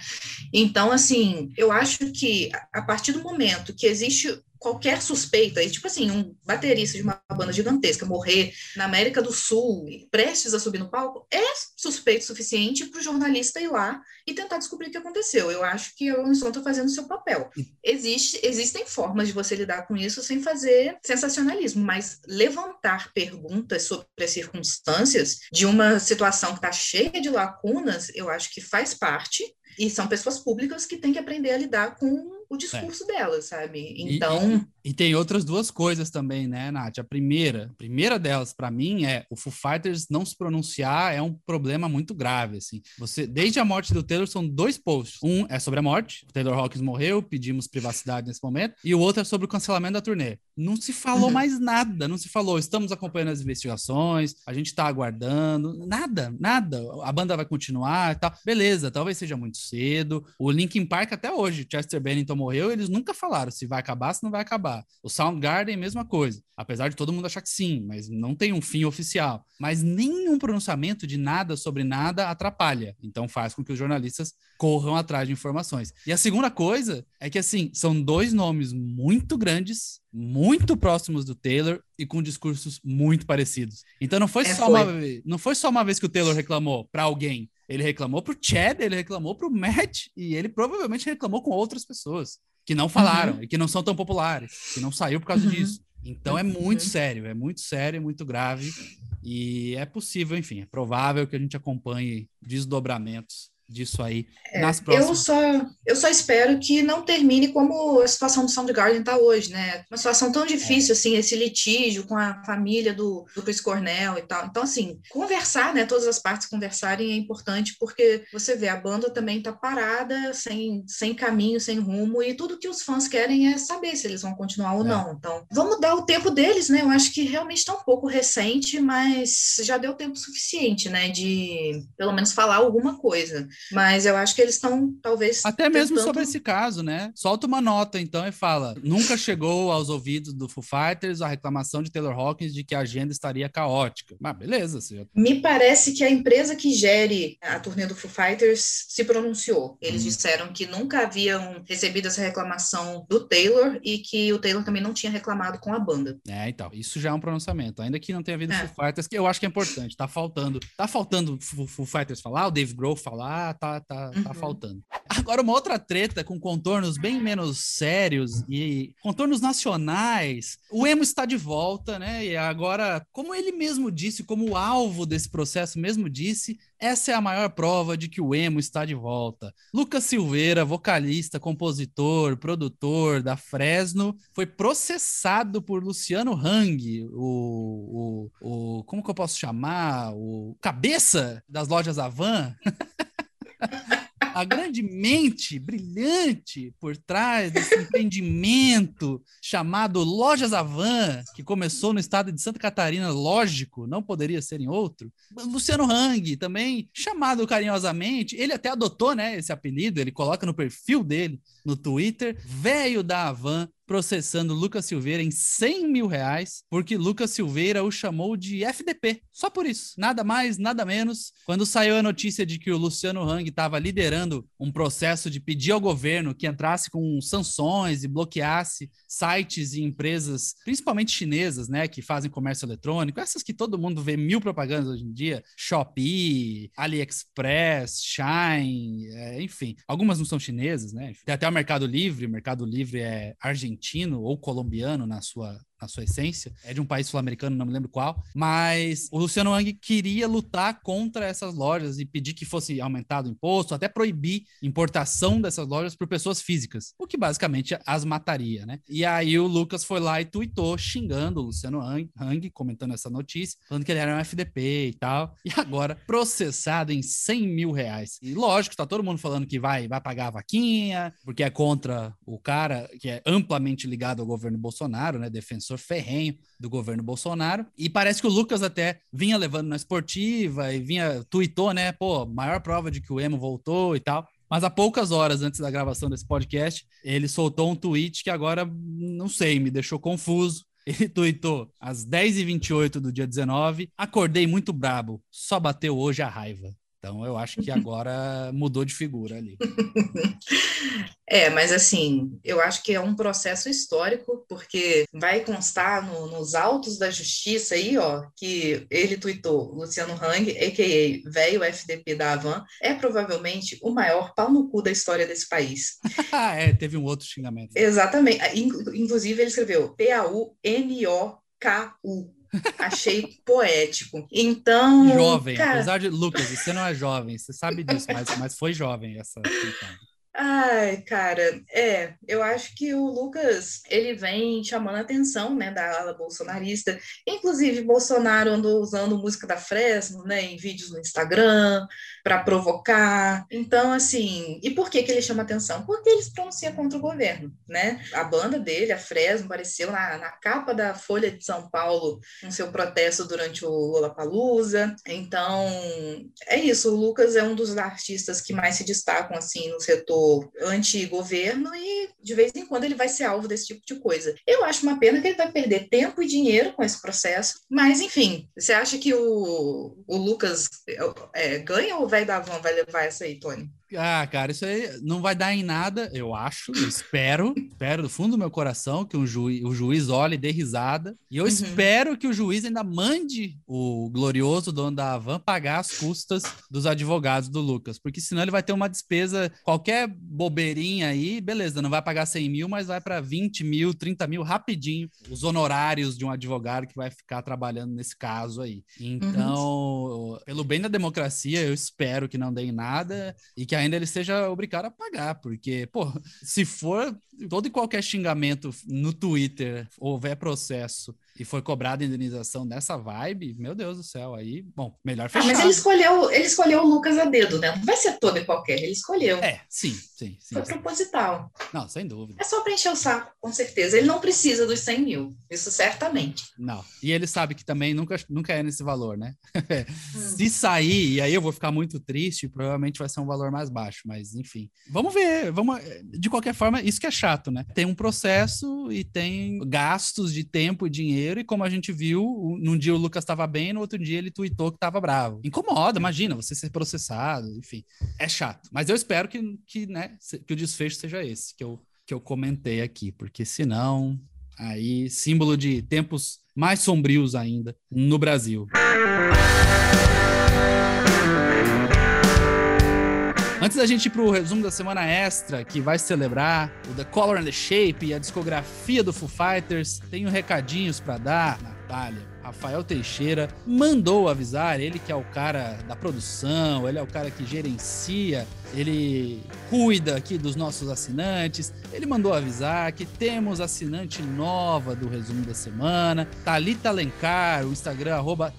Então, assim, eu acho que a partir do momento que existe qualquer suspeita, e tipo assim, um baterista de uma banda gigantesca morrer na América do Sul, prestes a subir no palco, é suspeito suficiente para o jornalista ir lá e tentar descobrir o que aconteceu. Eu acho que a Rolling Stone está fazendo o seu papel. Existe, existem formas de você lidar com isso sem fazer sensacionalismo, mas levantar perguntas sobre as circunstâncias de uma situação que está cheia de lacunas, eu acho que faz parte, e são pessoas públicas que têm que aprender a lidar com o discurso é. dela, sabe? Então. E, e, e, tem outras duas coisas também, né, Nath? A primeira, a primeira delas, para mim, é o Foo Fighters não se pronunciar é um problema muito grave, assim. Você, desde a morte do Taylor, são dois posts. Um é sobre a morte, o Taylor Hawkins morreu, pedimos privacidade nesse momento, e o outro é sobre o cancelamento da turnê. Não se falou uhum. mais nada, não se falou, estamos acompanhando as investigações, a gente tá aguardando, nada, nada. A banda vai continuar e tal. Beleza, talvez seja muito cedo. O Linkin Park até hoje, Chester Bennington morreu, eles nunca falaram se vai acabar, se não vai acabar. O Soundgarden, mesma coisa. Apesar de todo mundo achar que sim, mas não tem um fim oficial. Mas nenhum pronunciamento de nada sobre nada atrapalha. Então faz com que os jornalistas corram atrás de informações. E a segunda coisa é que, assim, são dois nomes muito grandes, muito próximos do Taylor e com discursos muito parecidos. Então não foi, é, só, foi. Uma, não foi só uma vez que o Taylor reclamou para alguém. Ele reclamou pro Chad, ele reclamou pro Matt e ele provavelmente reclamou com outras pessoas que não falaram uhum. e que não são tão populares, que não saiu por causa uhum. disso. Então é muito uhum. sério, é muito sério, é muito grave e é possível, enfim, é provável que a gente acompanhe desdobramentos disso aí é, nas próximas. Eu só, eu só espero que não termine como a situação do Soundgarden está hoje, né? Uma situação tão difícil, é. assim, esse litígio com a família do, do Chris Cornell e tal. Então, assim, conversar, né? Todas as partes conversarem é importante, porque você vê, a banda também está parada, sem, sem caminho, sem rumo, e tudo que os fãs querem é saber se eles vão continuar ou é. não. Então, vamos dar o tempo deles, né? Eu acho que realmente está um pouco recente, mas já deu tempo suficiente, né? De pelo menos falar alguma coisa. Mas eu acho que eles estão, talvez. Até mesmo tentando... sobre esse caso, né? Solta uma nota, então, e fala: nunca chegou aos ouvidos do Foo Fighters a reclamação de Taylor Hawkins de que a agenda estaria caótica. Mas beleza. Você já... Me parece que a empresa que gere a turnê do Foo Fighters se pronunciou. Eles hum. disseram que nunca haviam recebido essa reclamação do Taylor e que o Taylor também não tinha reclamado com a banda. É, então, isso já é um pronunciamento. Ainda que não tenha havido é. Foo Fighters, que eu acho que é importante. Tá faltando, tá faltando Foo Fighters falar, o Dave Grohl falar, tá, tá, tá, tá uhum. faltando. Agora, uma outra treta com contornos bem menos sérios e contornos nacionais. O emo está de volta, né? E agora, como ele mesmo disse, como o alvo desse processo mesmo disse, essa é a maior prova de que o emo está de volta. Lucas Silveira, vocalista, compositor, produtor da Fresno, foi processado por Luciano Hang, o, o, o como que eu posso chamar? O cabeça das lojas Avan. a grande mente brilhante por trás desse empreendimento chamado Lojas Avan, que começou no estado de Santa Catarina, lógico, não poderia ser em outro. Luciano Hang, também chamado carinhosamente, ele até adotou né, esse apelido, ele coloca no perfil dele no Twitter, velho da Avan, processando Lucas Silveira em 100 mil reais, porque Lucas Silveira o chamou de FDP. Só por isso. Nada mais, nada menos. Quando saiu a notícia de que o Luciano Hang estava liderando um processo de pedir ao governo que entrasse com sanções e bloqueasse sites e empresas, principalmente chinesas, né, que fazem comércio eletrônico, essas que todo mundo vê mil propagandas hoje em dia, Shopee, AliExpress, Shine, é, enfim. Algumas não são chinesas, né? Tem até o Mercado Livre, o Mercado Livre é argentino argentino ou colombiano na sua na sua essência, é de um país sul-americano, não me lembro qual, mas o Luciano Wang queria lutar contra essas lojas e pedir que fosse aumentado o imposto, até proibir importação dessas lojas por pessoas físicas, o que basicamente as mataria, né? E aí o Lucas foi lá e tuitou xingando o Luciano Hang, comentando essa notícia, falando que ele era um FDP e tal, e agora processado em 100 mil reais. E lógico, tá todo mundo falando que vai, vai pagar a vaquinha, porque é contra o cara que é amplamente ligado ao governo Bolsonaro, né? Defensor defensor ferrenho do governo Bolsonaro. E parece que o Lucas até vinha levando na esportiva e vinha, tweetou, né? Pô, maior prova de que o emo voltou e tal. Mas há poucas horas antes da gravação desse podcast, ele soltou um tweet que agora, não sei, me deixou confuso. Ele tweetou às 10h28 do dia 19: Acordei muito brabo, só bateu hoje a raiva. Então eu acho que agora mudou de figura ali. É, mas assim, eu acho que é um processo histórico, porque vai constar no, nos autos da justiça aí, ó, que ele tuitou, Luciano Hang, a.k.a. velho FDP da Avan, é provavelmente o maior pau no cu da história desse país. é, teve um outro xingamento. Exatamente. Inclusive, ele escreveu P-A-U-N-O-K-U. Achei poético. Então. Jovem, cara... apesar de. Lucas, você não é jovem, você sabe disso, mas, mas foi jovem essa. Ai, cara, é, eu acho que o Lucas, ele vem chamando a atenção, né, da ala bolsonarista, inclusive Bolsonaro andou usando música da Fresno, né, em vídeos no Instagram, para provocar, então, assim, e por que que ele chama atenção? Porque ele se pronuncia contra o governo, né, a banda dele, a Fresno, apareceu na, na capa da Folha de São Paulo, no seu protesto durante o Lollapalooza, então, é isso, o Lucas é um dos artistas que mais se destacam, assim, no setor anti-governo e de vez em quando ele vai ser alvo desse tipo de coisa. Eu acho uma pena que ele vai perder tempo e dinheiro com esse processo, mas enfim, você acha que o, o Lucas é, ganha ou o velho da vai levar essa aí, Tony? Ah, cara, isso aí não vai dar em nada, eu acho. Eu espero, espero do fundo do meu coração que um juiz, o juiz olhe e dê risada. E eu uhum. espero que o juiz ainda mande o glorioso dono da Avan pagar as custas dos advogados do Lucas, porque senão ele vai ter uma despesa, qualquer bobeirinha aí, beleza, não vai pagar 100 mil, mas vai para 20 mil, 30 mil rapidinho, os honorários de um advogado que vai ficar trabalhando nesse caso aí. Então, uhum. pelo bem da democracia, eu espero que não dê em nada e que ainda ele seja obrigado a pagar, porque, pô, se for todo e qualquer xingamento no Twitter houver processo e foi cobrada indenização nessa vibe, meu Deus do céu, aí, bom, melhor fechar. Ah, mas ele escolheu, ele escolheu o Lucas a dedo, né? Não vai ser todo e qualquer, ele escolheu. É, sim, sim. sim foi sim. proposital. Não, sem dúvida. É só preencher o saco, com certeza. Ele não precisa dos 100 mil, isso certamente. Não, e ele sabe que também nunca, nunca é nesse valor, né? hum. Se sair, e aí eu vou ficar muito triste, provavelmente vai ser um valor mais baixo, mas enfim. Vamos ver, vamos... De qualquer forma, isso que é chato, né? Tem um processo e tem gastos de tempo e dinheiro, e como a gente viu, num dia o Lucas estava bem, no outro dia ele tweetou que estava bravo. Incomoda, imagina, você ser processado, enfim. É chato. Mas eu espero que, que, né, que o desfecho seja esse, que eu, que eu comentei aqui, porque senão, aí, símbolo de tempos mais sombrios ainda no Brasil. Antes da gente ir pro resumo da semana extra, que vai celebrar o The Color and the Shape e a discografia do Foo Fighters, tenho recadinhos para dar, Natália. Rafael Teixeira mandou avisar, ele que é o cara da produção, ele é o cara que gerencia, ele cuida aqui dos nossos assinantes. Ele mandou avisar que temos assinante nova do resumo da semana, Talita Alencar, o Instagram arroba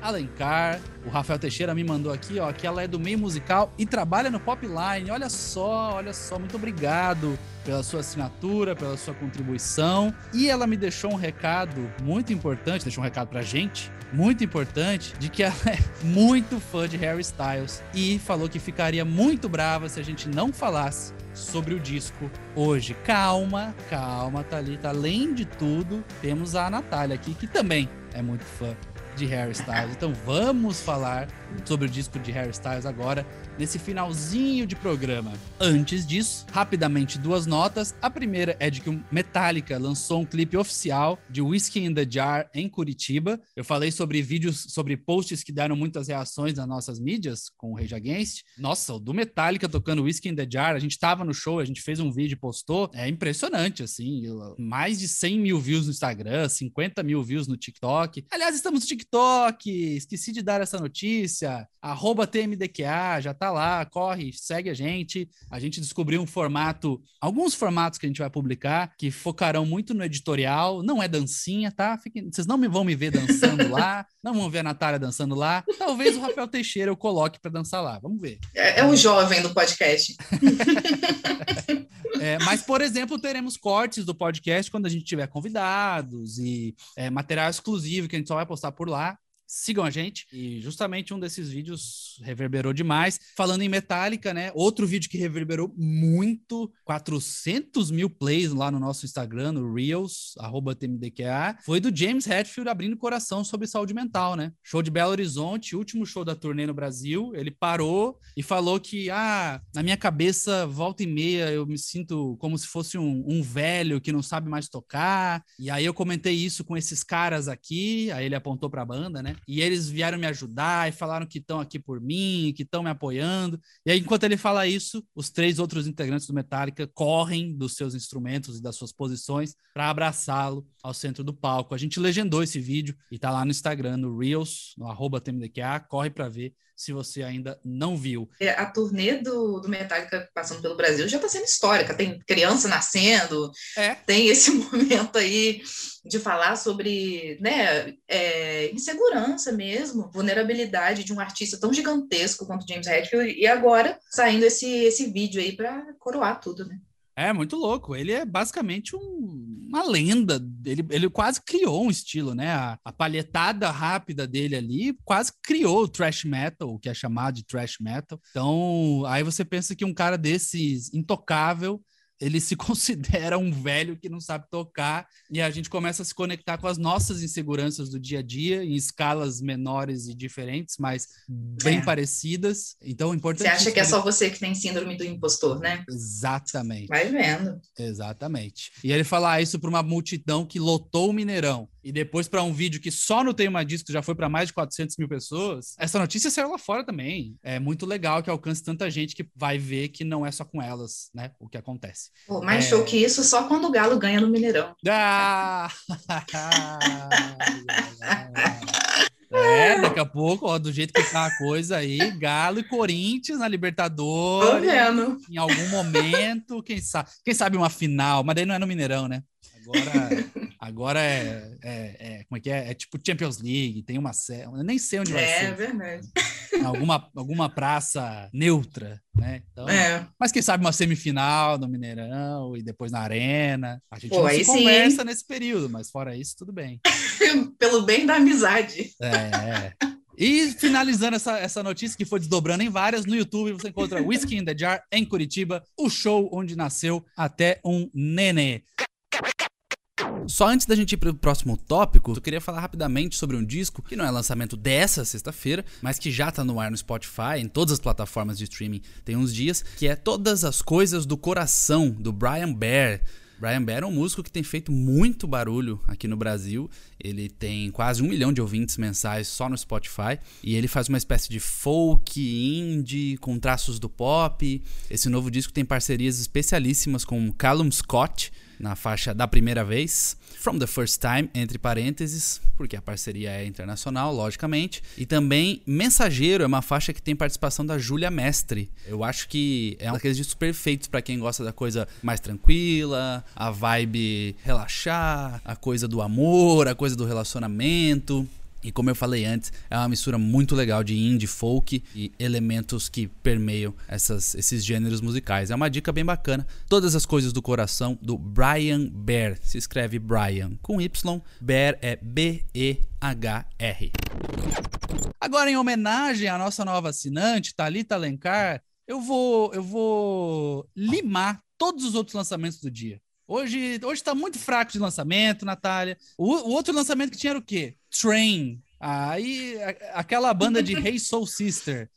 Alencar. O Rafael Teixeira me mandou aqui, ó, que ela é do meio musical e trabalha no Popline. Olha só, olha só, muito obrigado pela sua assinatura, pela sua contribuição. E ela me deixou um recado muito importante, deixou um recado pra gente, muito importante, de que ela é muito fã de Harry Styles e falou que ficaria muito brava se a gente não falasse sobre o disco hoje. Calma, calma, Thalita. Além de tudo, temos a Natália aqui, que também é muito fã de Harry Styles. Então vamos falar sobre o disco de Harry Styles agora, nesse finalzinho de programa. Antes disso, rapidamente duas notas. A primeira é de que o Metallica lançou um clipe oficial de Whiskey in the Jar em Curitiba. Eu falei sobre vídeos, sobre posts que deram muitas reações nas nossas mídias com o Rage Against. Nossa, o do Metallica tocando Whiskey in the Jar, a gente tava no show, a gente fez um vídeo e postou. É impressionante, assim. Mais de 100 mil views no Instagram, 50 mil views no TikTok. Aliás, estamos no TikTok, esqueci de dar essa notícia. Arroba TMDQA, já tá lá, corre, segue a gente. A gente descobriu um formato, alguns formatos que a gente vai publicar, que focarão muito no editorial. Não é dancinha, tá? Fiquem, vocês não me vão me ver dançando lá, não vão ver a Natália dançando lá. Talvez o Rafael Teixeira eu coloque para dançar lá. Vamos ver. É, é o jovem do podcast. É, mas, por exemplo, teremos cortes do podcast quando a gente tiver convidados e é, material exclusivo que a gente só vai postar por lá sigam a gente. E justamente um desses vídeos reverberou demais. Falando em Metallica, né? Outro vídeo que reverberou muito, 400 mil plays lá no nosso Instagram, no Reels, arroba TMDQA, foi do James Hetfield abrindo coração sobre saúde mental, né? Show de Belo Horizonte, último show da turnê no Brasil. Ele parou e falou que, ah, na minha cabeça, volta e meia, eu me sinto como se fosse um, um velho que não sabe mais tocar. E aí eu comentei isso com esses caras aqui, aí ele apontou pra banda, né? E eles vieram me ajudar e falaram que estão aqui por mim, que estão me apoiando. E aí, enquanto ele fala isso, os três outros integrantes do Metallica correm dos seus instrumentos e das suas posições para abraçá-lo ao centro do palco. A gente legendou esse vídeo e tá lá no Instagram, no Reels, no arroba TMDQA. Corre para ver se você ainda não viu. É, a turnê do, do Metallica passando pelo Brasil já está sendo histórica. Tem criança nascendo, é. tem esse momento aí de falar sobre né, é, insegurança mesmo, vulnerabilidade de um artista tão gigantesco quanto James Hetfield, e agora saindo esse, esse vídeo aí para coroar tudo, né? É muito louco. Ele é basicamente um, uma lenda. Ele, ele quase criou um estilo, né? A, a palhetada rápida dele ali quase criou o thrash metal, o que é chamado de thrash metal. Então, aí você pensa que um cara desses intocável ele se considera um velho que não sabe tocar e a gente começa a se conectar com as nossas inseguranças do dia a dia em escalas menores e diferentes, mas bem é. parecidas. Então, importante. Você acha que é só você que tem síndrome do impostor, né? Exatamente. Vai vendo. Exatamente. E ele falar isso para uma multidão que lotou o Mineirão e depois para um vídeo que só no Tem Uma Disco já foi para mais de 400 mil pessoas, essa notícia saiu lá fora também. É muito legal que alcance tanta gente que vai ver que não é só com elas, né, o que acontece. Pô, mais é... show que isso só quando o Galo ganha no Mineirão. Ah! É, daqui a pouco, ó, do jeito que tá a coisa aí, Galo e Corinthians na Libertadores. Tô vendo. Em algum momento, quem sabe, quem sabe uma final, mas daí não é no Mineirão, né? Agora, agora é, é, é, Como é que é? É tipo Champions League, tem uma. Eu nem sei onde vai é, ser. É verdade. Alguma, alguma praça neutra, né? Então, é. Mas quem sabe uma semifinal no Mineirão e depois na Arena. A gente Pô, não se conversa nesse período, mas fora isso, tudo bem. Pelo bem da amizade. É. E finalizando essa, essa notícia que foi desdobrando em várias, no YouTube você encontra Whiskey in the Jar em Curitiba, o show onde nasceu até um nenê. Só antes da gente ir para o próximo tópico, eu queria falar rapidamente sobre um disco que não é lançamento dessa sexta-feira, mas que já está no ar no Spotify, em todas as plataformas de streaming tem uns dias, que é Todas as Coisas do Coração, do Brian Bear. Brian Bear é um músico que tem feito muito barulho aqui no Brasil. Ele tem quase um milhão de ouvintes mensais só no Spotify. E ele faz uma espécie de folk, indie, com traços do pop. Esse novo disco tem parcerias especialíssimas com Callum Scott, na faixa da primeira vez. From the First Time, entre parênteses, porque a parceria é internacional, logicamente. E também Mensageiro é uma faixa que tem participação da Júlia Mestre. Eu acho que é um daqueles discos perfeitos para quem gosta da coisa mais tranquila, a vibe relaxar, a coisa do amor, a coisa do relacionamento. E como eu falei antes, é uma mistura muito legal de indie, folk e elementos que permeiam essas, esses gêneros musicais. É uma dica bem bacana. Todas as coisas do coração do Brian Bear. Se escreve Brian com Y, Bear é B-E-H-R. Agora, em homenagem à nossa nova assinante, Thalita Alencar, eu vou, eu vou limar todos os outros lançamentos do dia. Hoje, hoje tá muito fraco de lançamento, Natália. O, o outro lançamento que tinha era o quê? Train. Aí, aquela banda de Hey Soul Sister.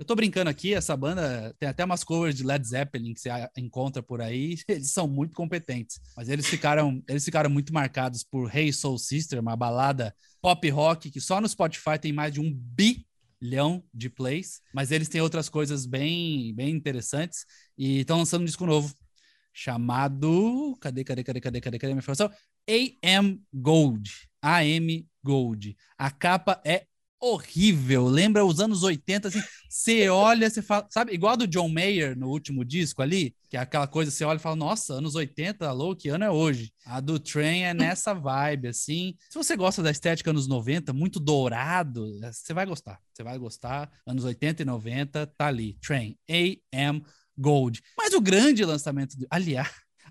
Eu tô brincando aqui, essa banda tem até umas covers de Led Zeppelin que você encontra por aí. Eles são muito competentes. Mas eles ficaram, eles ficaram muito marcados por Hey Soul Sister, uma balada pop rock que só no Spotify tem mais de um bilhão de plays. Mas eles têm outras coisas bem, bem interessantes. E estão lançando um disco novo chamado. Cadê, cadê, cadê, cadê, cadê, cadê a minha informação? AM Gold. AM Gold. A capa é horrível. Lembra os anos 80, assim, você olha, você fala, sabe, igual a do John Mayer no último disco ali, que é aquela coisa, você olha e fala, nossa, anos 80, alô, que ano é hoje? A do Train é nessa vibe, assim. Se você gosta da estética anos 90, muito dourado, você vai gostar. Você vai gostar. Anos 80 e 90, tá ali. Train, AM Gold. Mas o grande lançamento, do... aliás,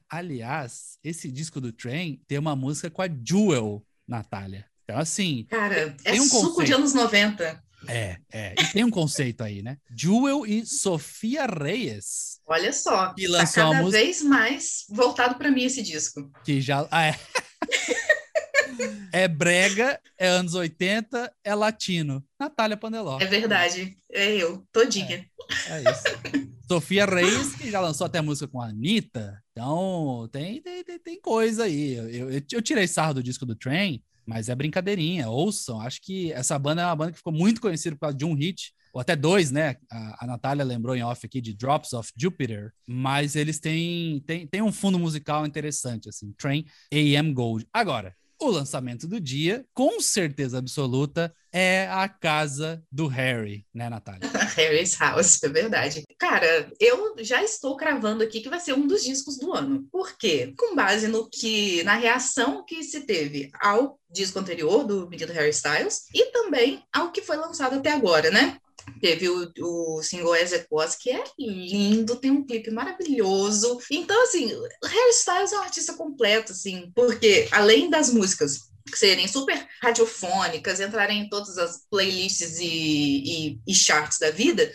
aliás, esse disco do Train tem uma música com a Jewel, Natália. Então, assim. Cara, é um suco conceito. de anos 90. É, é. E tem um conceito aí, né? Jewel e Sofia Reyes. Olha só, que tá cada música... vez mais voltado para mim esse disco. Que já. Ah, é. é brega, é anos 80, é latino. Natália Pandeló. É verdade. É eu, todinha. É, é isso. Sofia Reis, que já lançou até música com a Anitta. Então, tem, tem, tem, coisa aí. Eu, eu, eu, tirei sarro do disco do Train, mas é brincadeirinha. Ouçam. Acho que essa banda é uma banda que ficou muito conhecida por causa de um hit, ou até dois, né? A, a Natália lembrou em off aqui de Drops of Jupiter, mas eles têm, têm, têm um fundo musical interessante, assim. Train AM Gold. Agora, o lançamento do dia, com certeza absoluta, é a casa do Harry, né, Natália? Harry's House, é verdade. Cara, eu já estou cravando aqui que vai ser um dos discos do ano. Por quê? Com base no que, na reação que se teve ao disco anterior do menino Harry Styles e também ao que foi lançado até agora, né? Teve o, o single As que é lindo, tem um clipe maravilhoso. Então, assim, Harry Styles é um artista completo, assim, porque além das músicas serem super radiofônicas, entrarem em todas as playlists e, e, e charts da vida,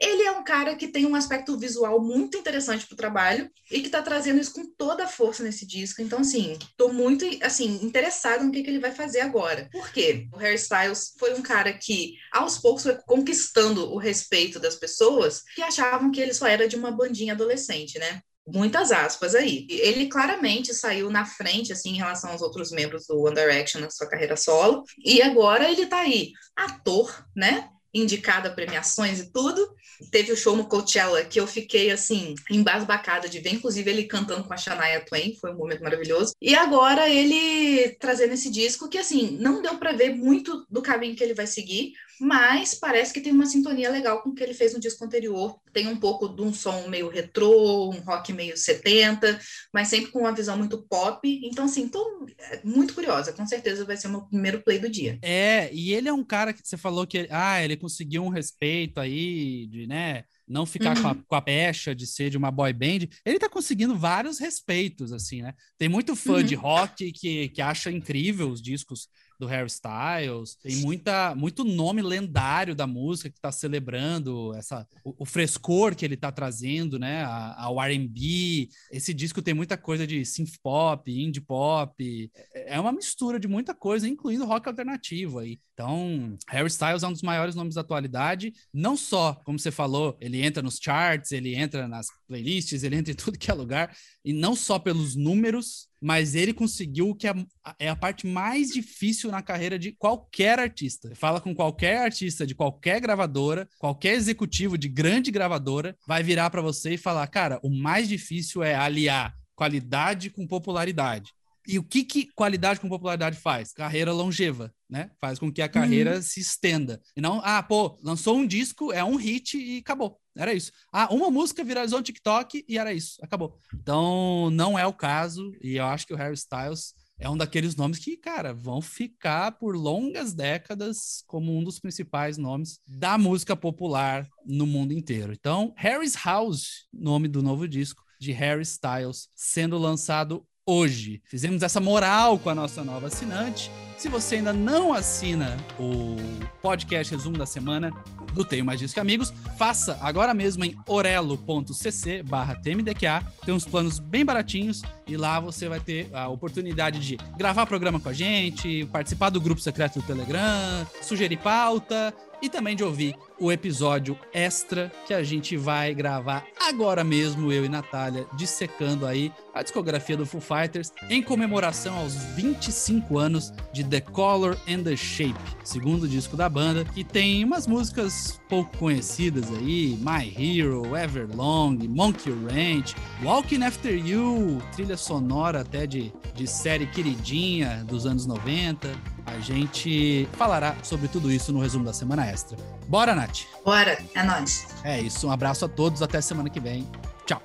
ele é um cara que tem um aspecto visual muito interessante para o trabalho e que está trazendo isso com toda a força nesse disco. Então, assim, estou muito assim interessado no que, que ele vai fazer agora. Por quê? O Harry Styles foi um cara que, aos poucos, foi conquistando o respeito das pessoas que achavam que ele só era de uma bandinha adolescente, né? muitas aspas aí. Ele claramente saiu na frente, assim, em relação aos outros membros do One Direction na sua carreira solo, e agora ele tá aí, ator, né? Indicado a premiações e tudo, Teve o show no Coachella que eu fiquei assim, embasbacada de ver, inclusive ele cantando com a Shania Twain, foi um momento maravilhoso. E agora ele trazendo esse disco que assim, não deu para ver muito do caminho que ele vai seguir, mas parece que tem uma sintonia legal com o que ele fez no disco anterior. Tem um pouco de um som meio retrô, um rock meio 70, mas sempre com uma visão muito pop. Então, assim, tô muito curiosa. Com certeza vai ser o meu primeiro play do dia. É, e ele é um cara que você falou que ah, ele conseguiu um respeito aí de, né? não ficar uhum. com, a, com, a, pecha de ser de uma boy band, ele tá conseguindo vários respeitos, assim, né? Tem muito fã uhum. de rock que, que acha incrível os discos do Harry Styles, tem muita, muito nome lendário da música que está celebrando essa, o, o, frescor que ele está trazendo, né, ao R&B. Esse disco tem muita coisa de synth pop, indie pop, é, é uma mistura de muita coisa, incluindo rock alternativo aí. Então, Harry Styles é um dos maiores nomes da atualidade, não só, como você falou, ele entra nos charts, ele entra nas playlists, ele entra em tudo que é lugar, e não só pelos números, mas ele conseguiu o que é, é a parte mais difícil na carreira de qualquer artista. Fala com qualquer artista de qualquer gravadora, qualquer executivo de grande gravadora, vai virar para você e falar: cara, o mais difícil é aliar qualidade com popularidade. E o que, que qualidade com popularidade faz? Carreira longeva, né? Faz com que a carreira uhum. se estenda. E não, ah, pô, lançou um disco, é um hit e acabou. Era isso. Ah, uma música viralizou no TikTok e era isso. Acabou. Então, não é o caso. E eu acho que o Harry Styles é um daqueles nomes que, cara, vão ficar por longas décadas como um dos principais nomes da música popular no mundo inteiro. Então, Harry's House, nome do novo disco de Harry Styles, sendo lançado hoje. Fizemos essa moral com a nossa nova assinante. Se você ainda não assina o podcast Resumo da Semana do Tenho Mais Disco Amigos, faça agora mesmo em orelo.cc barra TMDQA. Tem uns planos bem baratinhos e lá você vai ter a oportunidade de gravar programa com a gente, participar do grupo secreto do Telegram, sugerir pauta e também de ouvir o episódio extra que a gente vai gravar agora mesmo, eu e Natália, dissecando aí a discografia do Foo Fighters em comemoração aos 25 anos de The Color and the Shape, segundo disco da banda, que tem umas músicas pouco conhecidas aí, My Hero, Everlong, Monkey Ranch, Walking After You, trilha sonora até de, de série queridinha dos anos 90. A gente falará sobre tudo isso no resumo da semana extra. Bora, Nath? Bora, é nóis. É isso, um abraço a todos, até semana que vem. Tchau.